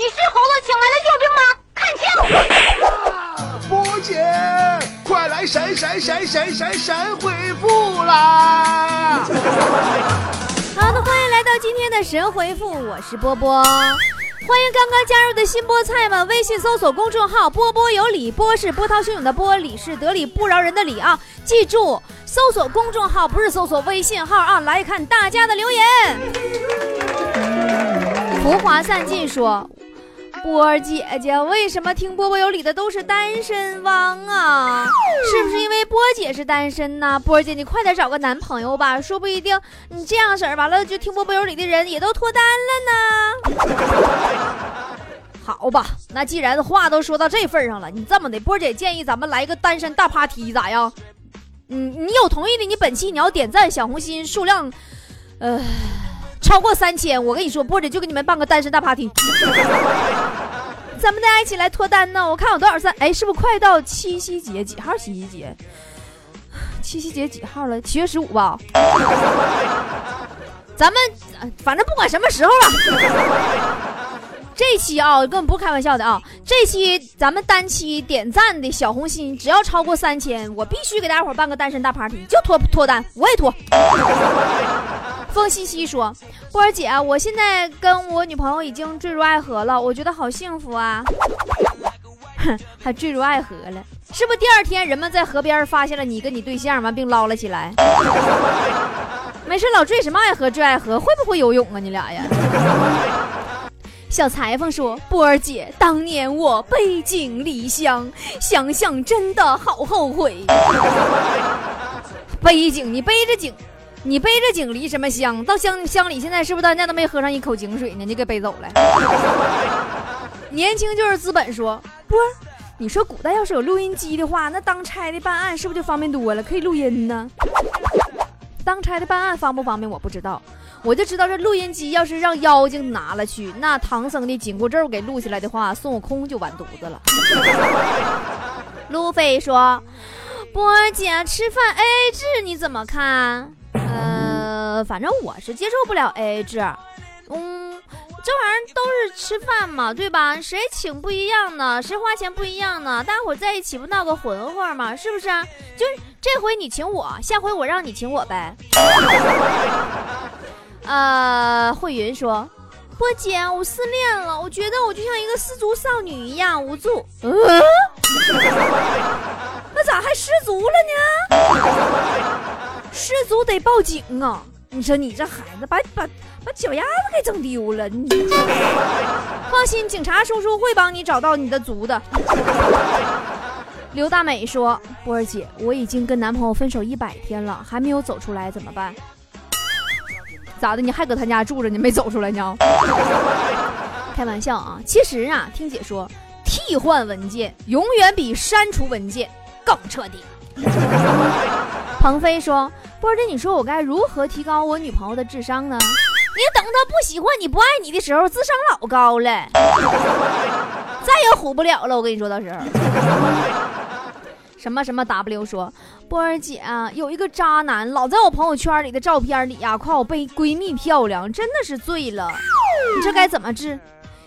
你是猴子请来的救兵吗？看清！波姐，快来神神神神神神回复啦！好的，欢迎来到今天的神回复，我是波波。欢迎刚刚加入的新菠菜们，微信搜索公众号“波波有理”，波是波涛汹涌的波，理是得理不饶人的理啊！记住，搜索公众号不是搜索微信号啊！来看大家的留言。浮华散尽说。波儿姐姐，为什么听波波有理的都是单身汪啊？是不是因为波姐是单身呢？波儿姐，你快点找个男朋友吧，说不一定你这样式儿完了，就听波波有理的人也都脱单了呢。好吧，那既然话都说到这份上了，你这么的，波姐建议咱们来个单身大 party 咋样？嗯，你有同意的，你本期你要点赞小红心数量，呃。超过三千，我跟你说，波姐就给你们办个单身大 party，咱们大家一起来脱单呢。我看有多少三，哎，是不是快到七夕节？几号七夕节？七夕节几号了？七月十五吧。咱们反正不管什么时候了，这期啊，根本不是开玩笑的啊。这期咱们单期点赞的小红心，只要超过三千，我必须给大家伙办个单身大 party，就脱脱单，我也脱。风西西说：“波儿姐，我现在跟我女朋友已经坠入爱河了，我觉得好幸福啊！哼，还坠入爱河了，是不？第二天人们在河边发现了你跟你对象，完并捞了起来。没事，老坠什么爱河？坠爱河，会不会游泳啊？你俩呀？”小裁缝说：“波儿姐，当年我背井离乡，想想真的好后悔。背井，你背着井。”你背着井离什么乡？到乡乡里，现在是不是到家都没喝上一口井水呢？你给背走了。年轻就是资本。说不，你说古代要是有录音机的话，那当差的办案是不是就方便多了？可以录音呢。当差的办案方不方便？我不知道。我就知道这录音机要是让妖精拿了去，那唐僧的紧箍咒给录下来的话，孙悟空就完犊子了。路飞说：“波儿姐吃饭 AA 制，你怎么看？”反正我是接受不了 AA 制，嗯，这玩意儿都是吃饭嘛，对吧？谁请不一样呢？谁花钱不一样呢？大伙在一起不闹个混混吗？是不是？就是这回你请我，下回我让你请我呗。呃，慧云说，波姐，我失恋了，我觉得我就像一个失足少女一样无助。嗯，那咋还失足了呢？失足得报警啊！你说你这孩子把把把脚丫子给整丢了，你放心，警察叔叔会帮你找到你的足的。刘大美说：“波儿姐，我已经跟男朋友分手一百天了，还没有走出来，怎么办？咋的？你还搁他家住着，你没走出来呢？开玩笑啊！其实啊，听姐说，替换文件永远比删除文件更彻底。”鹏飞说：“波儿姐，你说我该如何提高我女朋友的智商呢？你等她不喜欢你不爱你的时候，智商老高了，再也唬不了了。我跟你说，到时候。”什么什么 W 说：“波儿姐啊，有一个渣男老在我朋友圈里的照片里呀夸我被闺蜜漂亮，真的是醉了。你这该怎么治？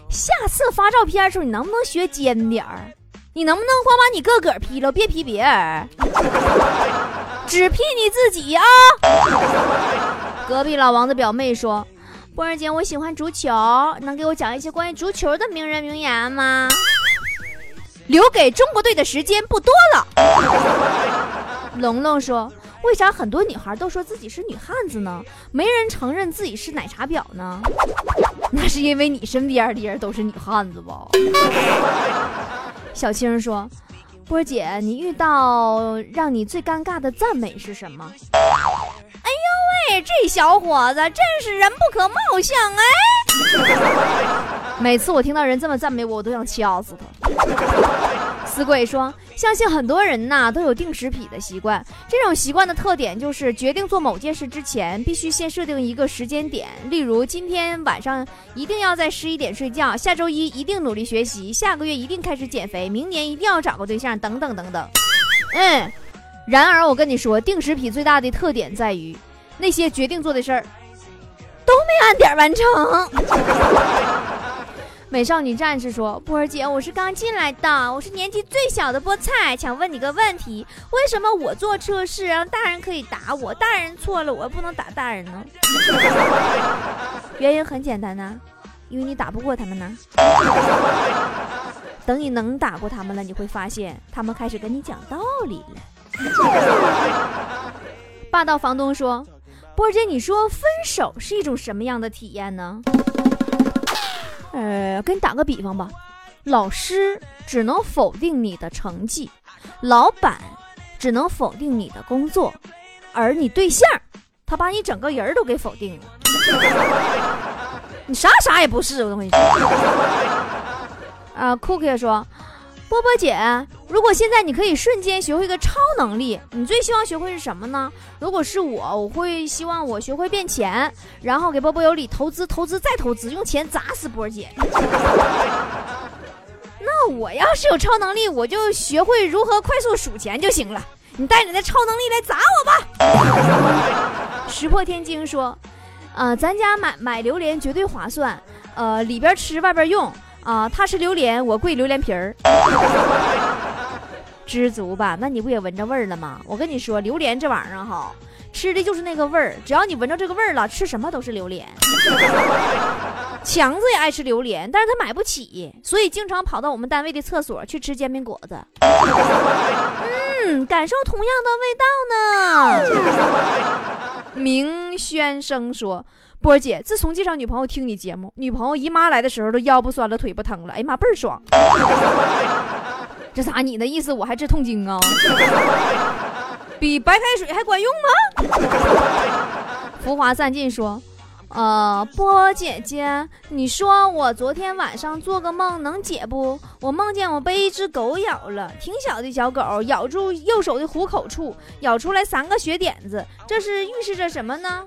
下次发照片的时候，你能不能学尖点儿？”你能不能光把你个个 P 了，别 P 别人，只骗你自己啊！隔壁老王的表妹说：“波儿姐，我喜欢足球，能给我讲一些关于足球的名人名言吗？”留给中国队的时间不多了。龙龙说：“为啥很多女孩都说自己是女汉子呢？没人承认自己是奶茶婊呢？那是因为你身边的人都是女汉子吧？”小青说：“波姐，你遇到让你最尴尬的赞美是什么？”哎呦喂，这小伙子真是人不可貌相哎！每次我听到人这么赞美我，我都想掐死他。死鬼说：“相信很多人呐都有定时癖的习惯。这种习惯的特点就是，决定做某件事之前，必须先设定一个时间点。例如，今天晚上一定要在十一点睡觉，下周一一定努力学习，下个月一定开始减肥，明年一定要找个对象，等等等等。嗯，然而我跟你说，定时癖最大的特点在于，那些决定做的事儿都没按点完成。”美美少女战士说：“波儿姐，我是刚进来的，我是年纪最小的菠菜，想问你个问题：为什么我坐车是让大人可以打我，大人错了我不能打大人呢？原因很简单呐，因为你打不过他们呢。等你能打过他们了，你会发现他们开始跟你讲道理了。”霸道房东说：“波儿姐，你说分手是一种什么样的体验呢？”呃，给你打个比方吧，老师只能否定你的成绩，老板只能否定你的工作，而你对象，他把你整个人都给否定了，你啥啥也不是，我跟你说。啊，Cookie 说。波波姐，如果现在你可以瞬间学会一个超能力，你最希望学会是什么呢？如果是我，我会希望我学会变钱，然后给波波有理投资，投资再投资，用钱砸死波姐。那我要是有超能力，我就学会如何快速数钱就行了。你带着那超能力来砸我吧。石破天惊说：“呃，咱家买买榴莲绝对划算，呃，里边吃外边用。”啊，他吃榴莲，我跪榴莲皮儿，知足吧？那你不也闻着味儿了吗？我跟你说，榴莲这玩意儿哈，吃的就是那个味儿，只要你闻着这个味儿了，吃什么都是榴莲。强子也爱吃榴莲，但是他买不起，所以经常跑到我们单位的厕所去吃煎饼果子。嗯，感受同样的味道呢。明轩生说。波儿姐，自从介绍女朋友听你节目，女朋友姨妈来的时候都腰不酸了，腿不疼了。哎妈，倍儿爽！这咋你的意思？我还治痛经啊？比白开水还管用吗？浮华散尽说，呃，波姐姐，你说我昨天晚上做个梦能解不？我梦见我被一只狗咬了，挺小的小狗，咬住右手的虎口处，咬出来三个血点子，这是预示着什么呢？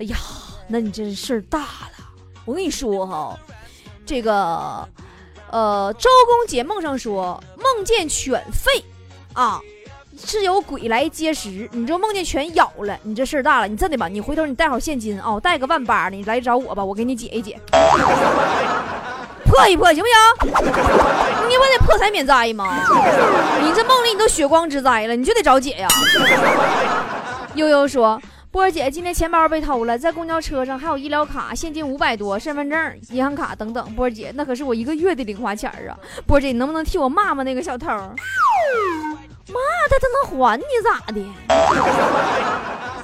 哎呀，那你这事儿大了！我跟你说哈，这个，呃，周公解梦上说，梦见犬吠，啊，是有鬼来接食。你就梦见犬咬了，你这事儿大了。你真的吧？你回头你带好现金啊，带个万八的，你来找我吧，我给你解一解，破一破，行不行？你不得破财免灾吗？你这梦里你都血光之灾了，你就得找姐呀。悠悠说。波姐，今天钱包被偷了，在公交车上还有医疗卡、现金五百多、身份证、银行卡等等。波姐，那可是我一个月的零花钱啊！波姐，你能不能替我骂骂那个小偷？骂他，他能还你咋的？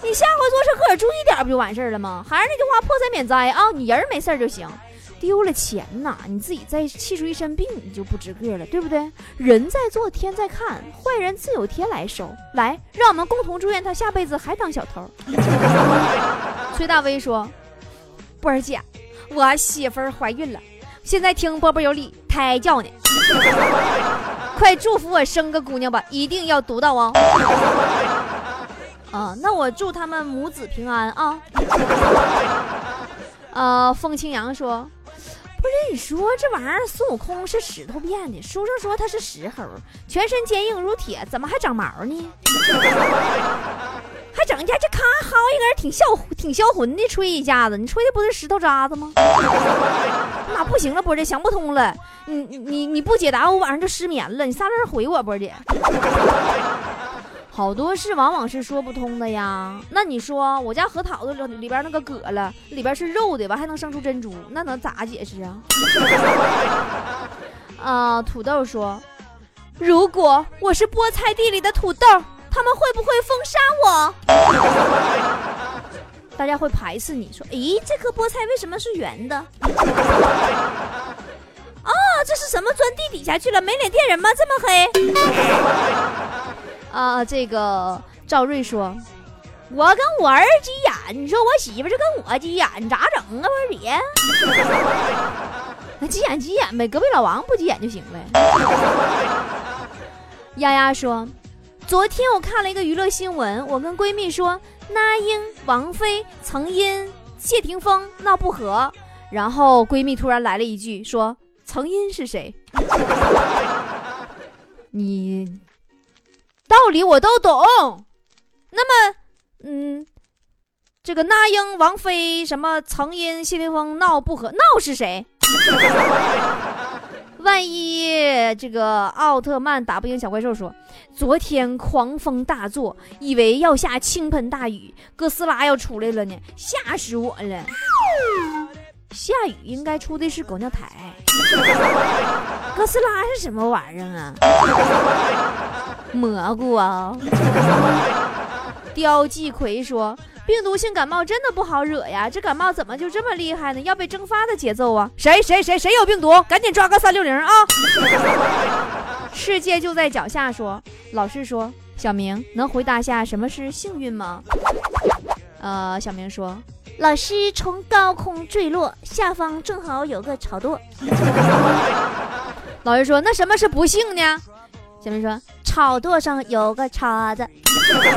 你下回坐车可注意点，不就完事儿了吗？还是那句话，破财免灾啊！你人没事就行。丢了钱呐，你自己再气出一身病，你就不值个了，对不对？人在做，天在看，坏人自有天来收。来，让我们共同祝愿他下辈子还当小偷。崔大威说：“波儿姐，我媳妇儿怀孕了，现在听波波有理胎教呢，快祝福我生个姑娘吧，一定要读到哦。”啊，那我祝他们母子平安啊。呃，风清扬说。不是你说这玩意儿，孙悟空是石头变的，书上说他是石猴，全身坚硬如铁，怎么还长毛呢？还整一下就咔薅一根，挺销挺销魂的，吹一下子，你吹的不是石头渣子吗？妈不行了，波姐想不通了，你你你不解答我晚上就失眠了，你仨字回我，波姐。好多事往往是说不通的呀。那你说我家核桃子里里边那个葛了，里边是肉的，吧还能生出珍珠，那能咋解释啊？啊，土豆说，如果我是菠菜地里的土豆，他们会不会封杀我？大家会排斥你说，咦，这颗菠菜为什么是圆的？啊，这是什么钻地底下去了？没脸见人吗？这么黑？啊，这个赵瑞说：“我跟我儿急眼，你说我媳妇就跟我急眼，咋整啊？不是姐，那急眼急眼呗，隔壁老王不急眼就行呗。”丫丫说：“昨天我看了一个娱乐新闻，我跟闺蜜说，那英、王菲曾因谢霆锋闹不和，然后闺蜜突然来了一句说：‘曾因是谁？’ 你。”道理我都懂，那么，嗯，这个那英、王菲、什么曾因谢霆锋闹不和，闹是谁？万一这个奥特曼打不赢小怪兽，说昨天狂风大作，以为要下倾盆大雨，哥斯拉要出来了呢，吓死我了。下雨应该出的是狗尿苔，哥斯拉是什么玩意儿啊？蘑菇啊！刁继奎说。病毒性感冒真的不好惹呀！这感冒怎么就这么厉害呢？要被蒸发的节奏啊！谁谁谁谁有病毒？赶紧抓个三六零啊！世界就在脚下。说，老师说，小明能回答下什么是幸运吗？呃，小明说，老师从高空坠落，下方正好有个草垛。老师说，那什么是不幸呢？小明说，草垛上有个叉子。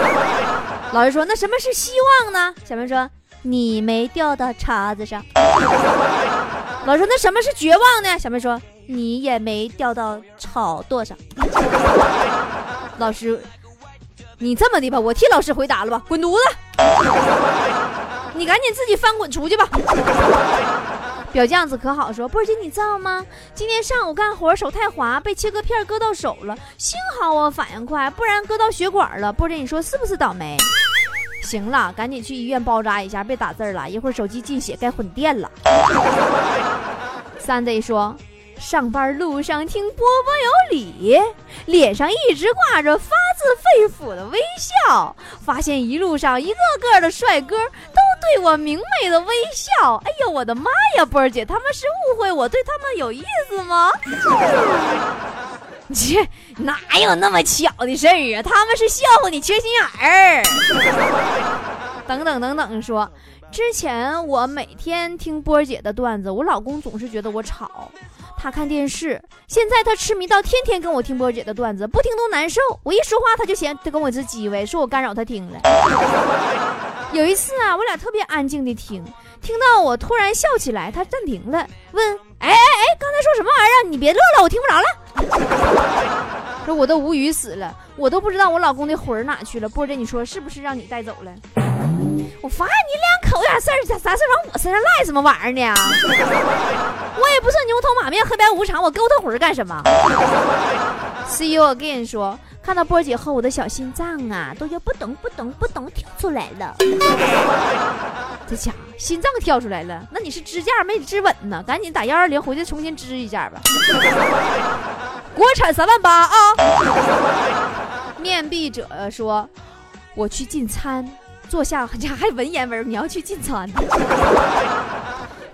老师说：“那什么是希望呢？”小明说：“你没掉到叉子上。”老师说：“那什么是绝望呢？”小明说：“你也没掉到草垛上。”老师，你这么的吧，我替老师回答了吧，滚犊子！你赶紧自己翻滚出去吧。表酱子可好说，波姐你知道吗？今天上午干活手太滑，被切割片割到手了，幸好我反应快，不然割到血管了。波姐你说是不是倒霉？行了，赶紧去医院包扎一下，别打字了，一会儿手机进血该混电了。Sunday 说。上班路上听波波有理，脸上一直挂着发自肺腑的微笑，发现一路上一个个的帅哥都对我明媚的微笑。哎呦我的妈呀，波儿姐，他们是误会我对他们有意思吗？切，哪有那么巧的事儿啊？他们是笑话你缺心眼儿。等等等等，说。之前我每天听波儿姐的段子，我老公总是觉得我吵。他看电视，现在他痴迷到天天跟我听波儿姐的段子，不听都难受。我一说话他就嫌他跟我是叽歪，说我干扰他听了。有一次啊，我俩特别安静的听，听到我突然笑起来，他暂停了，问：哎哎哎，刚才说什么玩意儿？你别乐了，我听不着了。说我都无语死了，我都不知道我老公的魂儿哪去了。波儿姐，你说是不是让你带走了？我发现你两口点事儿，咋啥事往我身上赖什么玩意儿呢？我也不是牛头马面、黑白无常，我勾他魂干什么？See you again，说看到波姐和我的小心脏啊，都要不懂不懂不懂跳出来了。这家伙心脏跳出来了，那你是支架没支稳呢？赶紧打幺二零回去重新支一下吧。国产三万八啊！面壁者说，我去进餐。坐下，家还文言文。你要去进餐。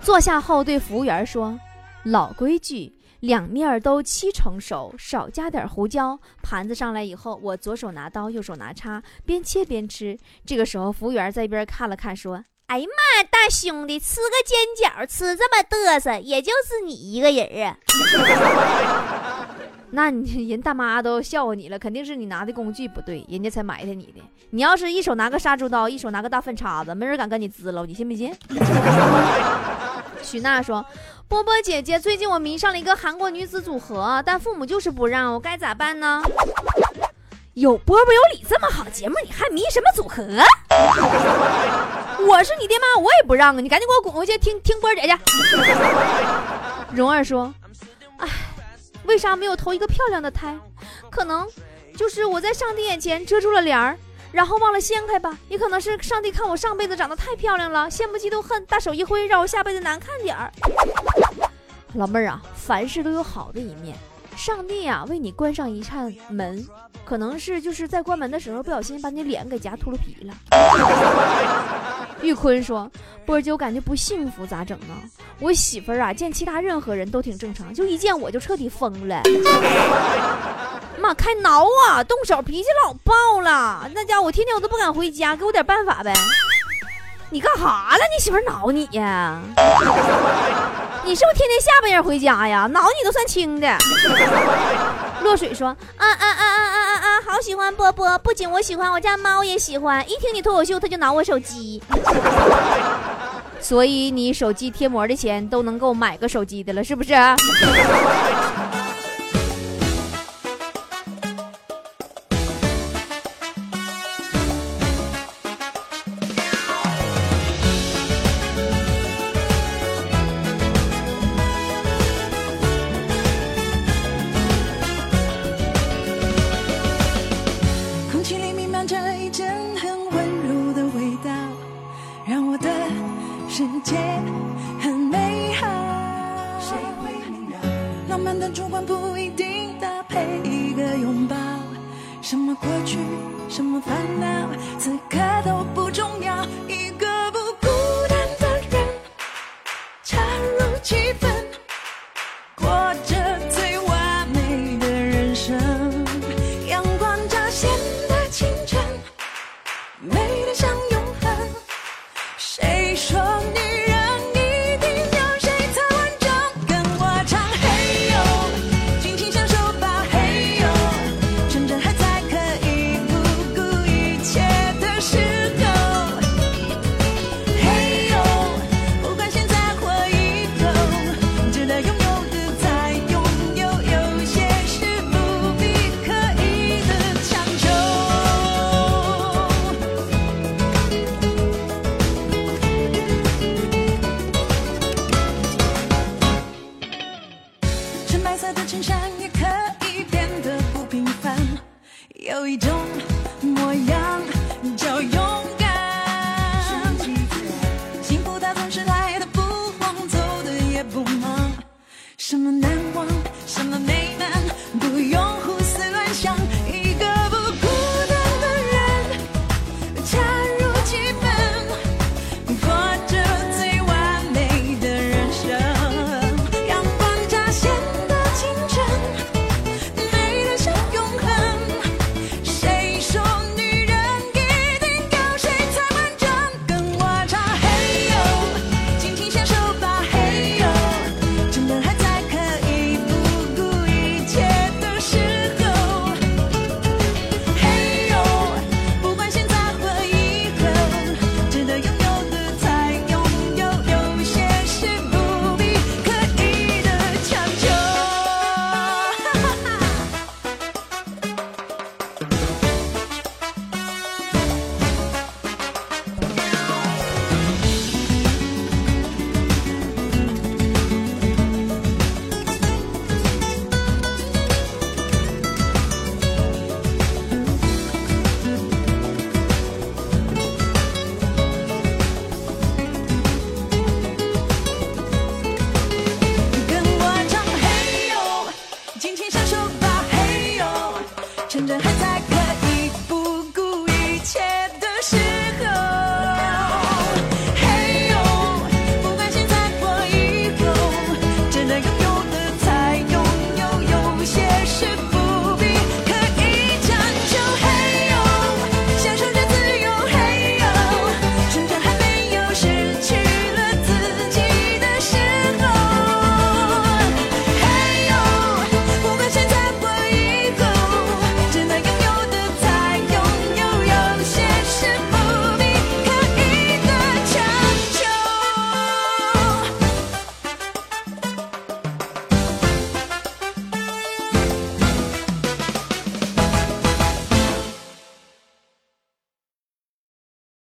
坐下后对服务员说：“老规矩，两面都七成熟，少加点胡椒。盘子上来以后，我左手拿刀，右手拿叉，边切边吃。这个时候，服务员在一边看了看，说：‘哎呀妈，大兄弟，吃个煎饺吃这么嘚瑟，也就是你一个人啊。’”那你 人大妈都笑话你了，肯定是你拿的工具不对，人家才埋汰你的。你要是一手拿个杀猪刀，一手拿个大粪叉子，没人敢跟你滋喽，你信不信？许娜说：“波波姐姐，最近我迷上了一个韩国女子组合，但父母就是不让，我该咋办呢？”有波波有理这么好节目，你还迷什么组合？我是你爹妈，我也不让啊！你赶紧给我滚回去听听波姐去。蓉儿说：“哎。”为啥没有投一个漂亮的胎？可能就是我在上帝眼前遮住了帘儿，然后忘了掀开吧。也可能是上帝看我上辈子长得太漂亮了，羡慕嫉妒恨，大手一挥，让我下辈子难看点儿。老妹儿啊，凡事都有好的一面。上帝啊，为你关上一扇门，可能是就是在关门的时候不小心把你脸给夹秃噜皮了。玉坤说：“波儿姐，我感觉不幸福，咋整呢？我媳妇儿啊，见其他任何人都挺正常，就一见我就彻底疯了。妈，开挠啊，动手，脾气老爆了。那家伙，我天天我都不敢回家，给我点办法呗。你干哈了？你媳妇儿挠你呀？”你是不是天天下半夜回家呀？挠你都算轻的。落水说：啊啊啊啊啊啊啊！好喜欢波波，不仅我喜欢，我家猫也喜欢。一听你脱口秀，它就挠我手机。所以你手机贴膜的钱都能够买个手机的了，是不是？主管不一定搭配一个拥抱。什么过去什么烦恼有一种